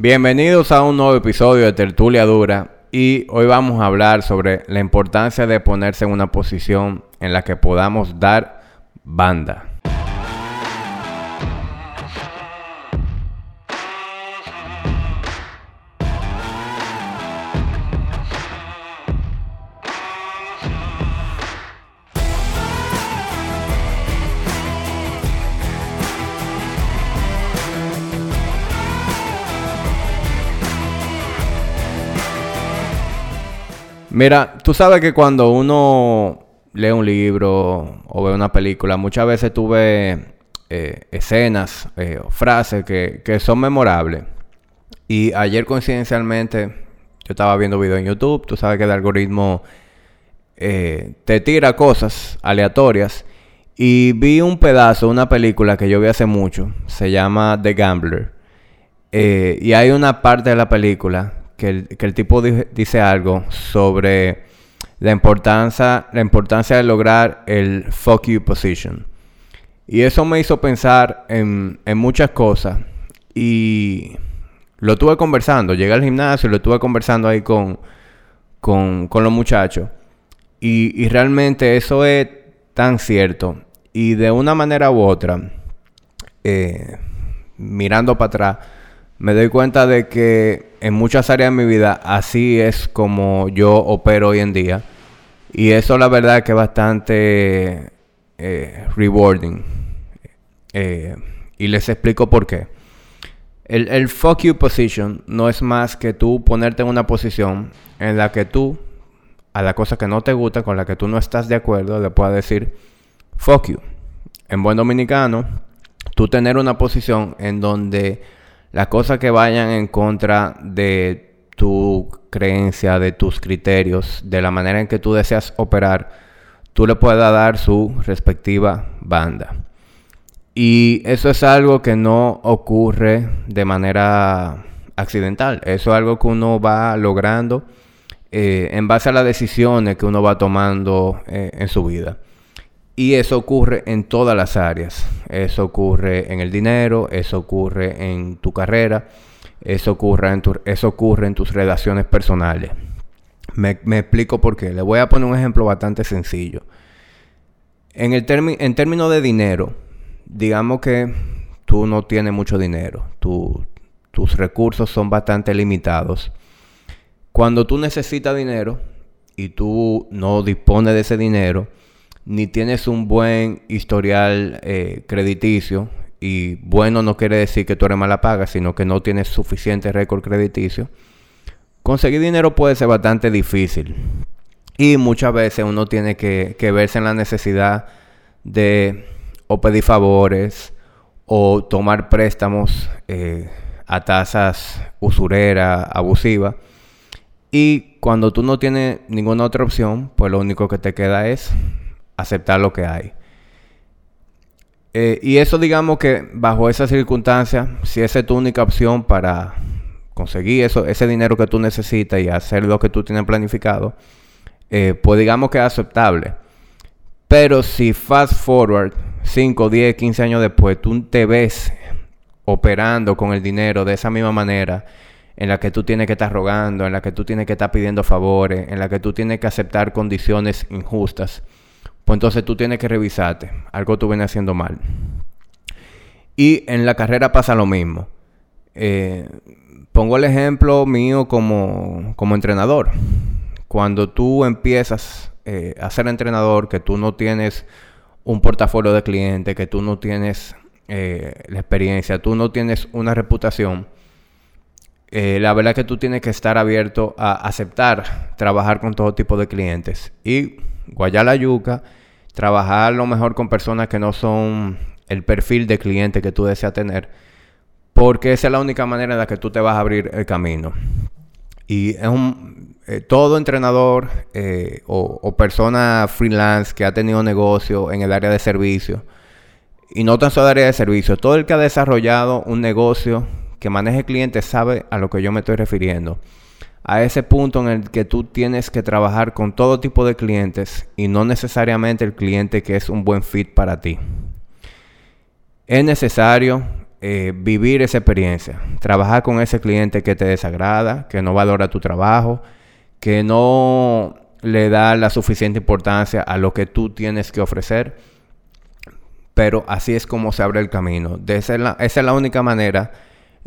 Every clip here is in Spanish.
Bienvenidos a un nuevo episodio de Tertulia Dura y hoy vamos a hablar sobre la importancia de ponerse en una posición en la que podamos dar banda. Mira, tú sabes que cuando uno lee un libro o ve una película, muchas veces tú ves eh, escenas eh, o frases que, son memorables. Y ayer coincidencialmente yo estaba viendo videos en YouTube, tú sabes que el algoritmo eh, te tira cosas aleatorias. Y vi un pedazo una película que yo vi hace mucho, se llama The Gambler. y hay una parte de la película que el, tipo dice algo sobre la importancia, la importancia de lograr el fuck you position. Y eso me hizo pensar en, muchas cosas. Y lo tuve conversando. Llegué al gimnasio y lo estuve conversando ahí con, con, los muchachos. Y, realmente eso es tan cierto. Y de una manera u otra, eh, mirando para atrás, me doy cuenta de que en muchas áreas de mi vida así es como yo opero hoy en día. Y eso la verdad que es bastante eh, rewarding. Eh, y les explico por qué. El, el fuck you position no es más que tú ponerte en una posición en la que tú, a la cosa que no te gusta, con la que tú no estás de acuerdo, le puedas decir fuck you. En buen dominicano, tú tener una posición en donde las cosas que vayan en contra de tu creencia, de tus criterios, de la manera en que tú deseas operar, tú le puedas dar su respectiva banda. Y eso es algo que no ocurre de manera accidental. Eso es algo que uno va logrando eh, en base a las decisiones que uno va tomando eh, en su vida. Y eso ocurre en todas las áreas. Eso ocurre en el dinero, eso ocurre en tu carrera, eso ocurre en, eso ocurre en tus relaciones personales. Me, explico por qué. Le voy a poner un ejemplo bastante sencillo. En, el en términos de dinero, digamos que tú no tienes mucho dinero. tus recursos son bastante limitados. Cuando tú necesitas dinero y tú no dispones de ese dinero, ni tienes un buen historial eh, crediticio, y bueno no quiere decir que tú eres mala paga, sino que no tienes suficiente récord crediticio, conseguir dinero puede ser bastante difícil. Y muchas veces uno tiene que, verse en la necesidad de o pedir favores o tomar préstamos eh, a tasas usureras, abusivas. Y cuando tú no tienes ninguna otra opción, pues lo único que te queda es aceptar lo que hay. Eh, y eso digamos que bajo esas circunstancias, si esa es tu única opción para conseguir eso, ese dinero que tú necesitas y hacer lo que tú tienes planificado, eh, pues digamos que es aceptable. Pero si fast forward 5, 10, 15 años después, tú te ves operando con el dinero de esa misma manera, en la que tú tienes que estar rogando, en la que tú tienes que estar pidiendo favores, en la que tú tienes que aceptar condiciones injustas, pues entonces tú tienes que revisarte. Algo tú vienes haciendo mal. Y en la carrera pasa lo mismo. Eh, pongo el ejemplo mío como, entrenador. Cuando tú empiezas eh, a ser entrenador, que tú no tienes un portafolio de clientes, que tú no tienes eh, la experiencia, tú no tienes una reputación, la verdad es que tú tienes que estar abierto a aceptar trabajar con todo tipo de clientes. Y guayar la yuca trabajar lo mejor con personas que no son el perfil de cliente que tú deseas tener, porque esa es la única manera en la que tú te vas a abrir el camino. Y es un eh, todo entrenador eh, o, persona freelance que ha tenido negocio en el área de servicio, y no tan solo área de servicio, todo el que ha desarrollado un negocio que maneje clientes sabe a lo que yo me estoy refiriendo a ese punto en el que tú tienes que trabajar con todo tipo de clientes y no necesariamente el cliente que es un buen fit para ti. Es necesario eh, vivir esa experiencia, trabajar con ese cliente que te desagrada, que no valora tu trabajo, que no le da la suficiente importancia a lo que tú tienes que ofrecer. Pero así es como se abre el camino. esa, es la, esa es la única manera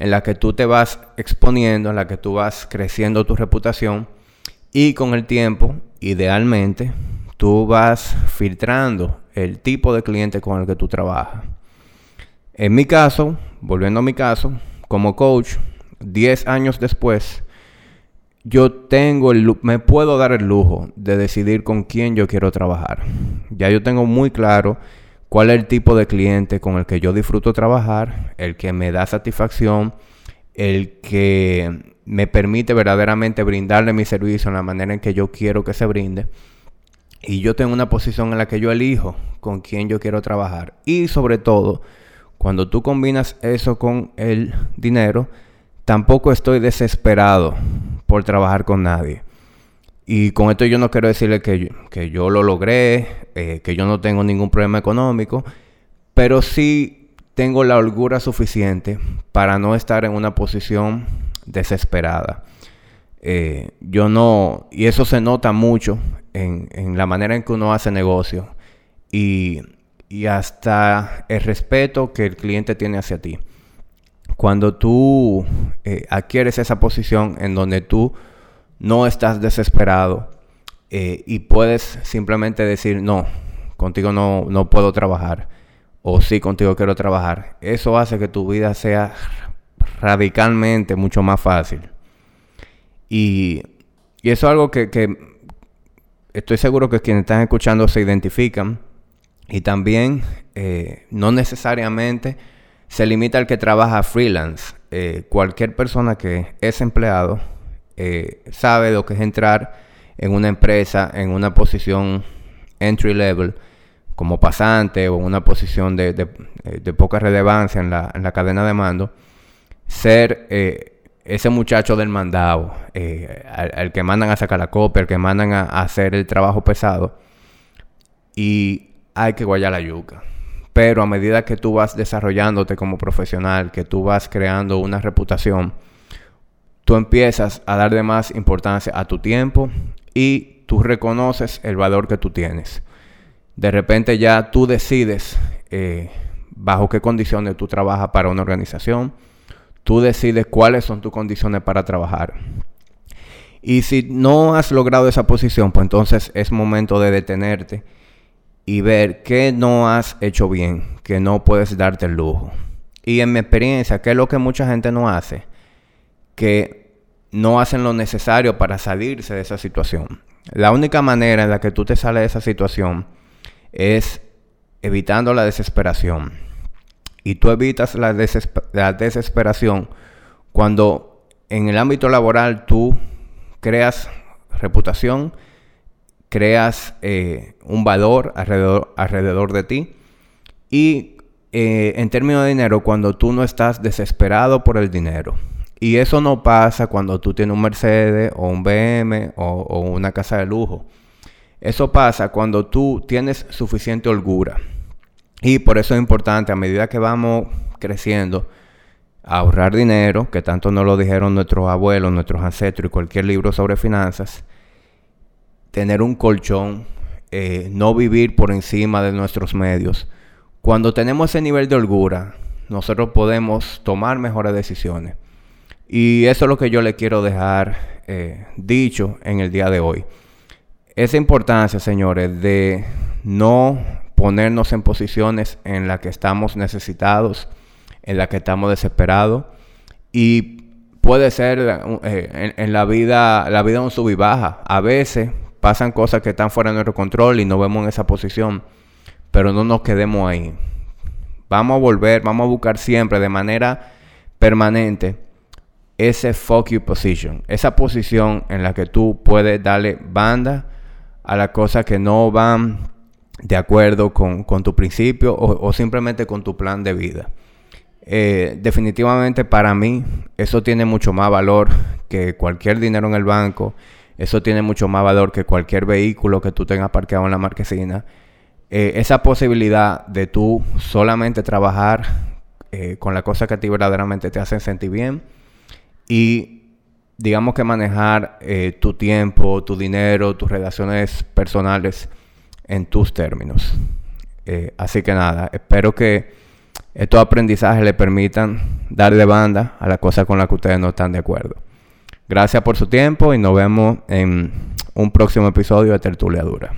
en la que tú te vas exponiendo, en la que tú vas creciendo tu reputación y con el tiempo, idealmente, tú vas filtrando el tipo de cliente con el que tú trabajas. En mi caso, volviendo a mi caso, como coach, 10 años después, yo tengo el, me puedo dar el lujo de decidir con quién yo quiero trabajar. Ya yo tengo muy claro cuál es el tipo de cliente con el que yo disfruto trabajar, el que me da satisfacción, el que me permite verdaderamente brindarle mi servicio en la manera en que yo quiero que se brinde. Y yo tengo una posición en la que yo elijo con quién yo quiero trabajar. Y sobre todo, cuando tú combinas eso con el dinero, tampoco estoy desesperado por trabajar con nadie. Y con esto yo no quiero decirle que yo, que yo lo logré, eh, que yo no tengo ningún problema económico, pero sí tengo la holgura suficiente para no estar en una posición desesperada. Eh, yo no, y eso se nota mucho en, en la manera en que uno hace negocio. Y y hasta el respeto que el cliente tiene hacia ti. Cuando tú eh, adquieres esa posición en donde tú no estás desesperado eh, y puedes simplemente decir, no, contigo no, no puedo trabajar, o sí, contigo quiero trabajar, eso hace que tu vida sea radicalmente mucho más fácil. Y, y eso es algo que, que estoy seguro que quienes están escuchando se identifican y también eh, no necesariamente se limita al que trabaja freelance. Eh, cualquier persona que es empleado eh, sabe lo que es entrar en una empresa en una posición entry level como pasante o en una posición de, poca relevancia en la, en la, cadena de mando, ser ese muchacho del mandado, al, que mandan a sacar la copia, al que mandan a hacer el trabajo pesado. Y hay que guayar la yuca. Pero a medida que tú vas desarrollándote como profesional, que tú vas creando una reputación, tú empiezas a darle más importancia a tu tiempo y tú reconoces el valor que tú tienes. De repente ya tú decides eh, bajo qué condiciones tú trabajas para una organización. Tú decides cuáles son tus condiciones para trabajar. Y si no has logrado esa posición, pues entonces es momento de detenerte y ver qué no has hecho bien, que no puedes darte el lujo. Y en mi experiencia, ¿qué es lo que mucha gente no hace? Que no hacen lo necesario para salirse de esa situación. La única manera en la que tú te sales de esa situación es evitando la desesperación. Y tú evitas la, desesperación cuando en el ámbito laboral tú creas reputación, creas eh, un valor alrededor, alrededor de ti. Y eh, en términos de dinero, cuando tú no estás desesperado por el dinero. Y eso no pasa cuando tú tienes un Mercedes o un BM o, una casa de lujo. Eso pasa cuando tú tienes suficiente holgura. Y por eso es importante, a medida que vamos creciendo, ahorrar dinero, que tanto nos lo dijeron nuestros abuelos, nuestros ancestros y cualquier libro sobre finanzas, tener un colchón, eh, no vivir por encima de nuestros medios. Cuando tenemos ese nivel de holgura, nosotros podemos tomar mejores decisiones. Y eso es lo que yo le quiero dejar eh, dicho en el día de hoy. Esa importancia, señores, de no ponernos en posiciones en las que estamos necesitados, en las que estamos desesperados. Y puede ser eh, en, la vida, la vida un sub y baja. A veces pasan cosas que están fuera de nuestro control y nos vemos en esa posición, pero no nos quedemos ahí. Vamos a volver, vamos a buscar siempre de manera permanente ese fuck you position, esa posición en la que tú puedes darle banda a las cosas que no van de acuerdo con, tu principio o, simplemente con tu plan de vida. Eh, definitivamente para mí eso tiene mucho más valor que cualquier dinero en el banco eso tiene mucho más valor que cualquier vehículo que tú tengas parqueado en la marquesina. Eh, esa posibilidad de tú solamente trabajar eh, con las cosas que a ti verdaderamente te hacen sentir bien y digamos que manejar eh, tu tiempo, tu dinero, tus relaciones personales en tus términos. Eh, así que nada, espero que estos aprendizajes le permitan darle banda a las cosas con las que ustedes no están de acuerdo. Gracias por su tiempo y nos vemos en un próximo episodio de Tertulia Dura.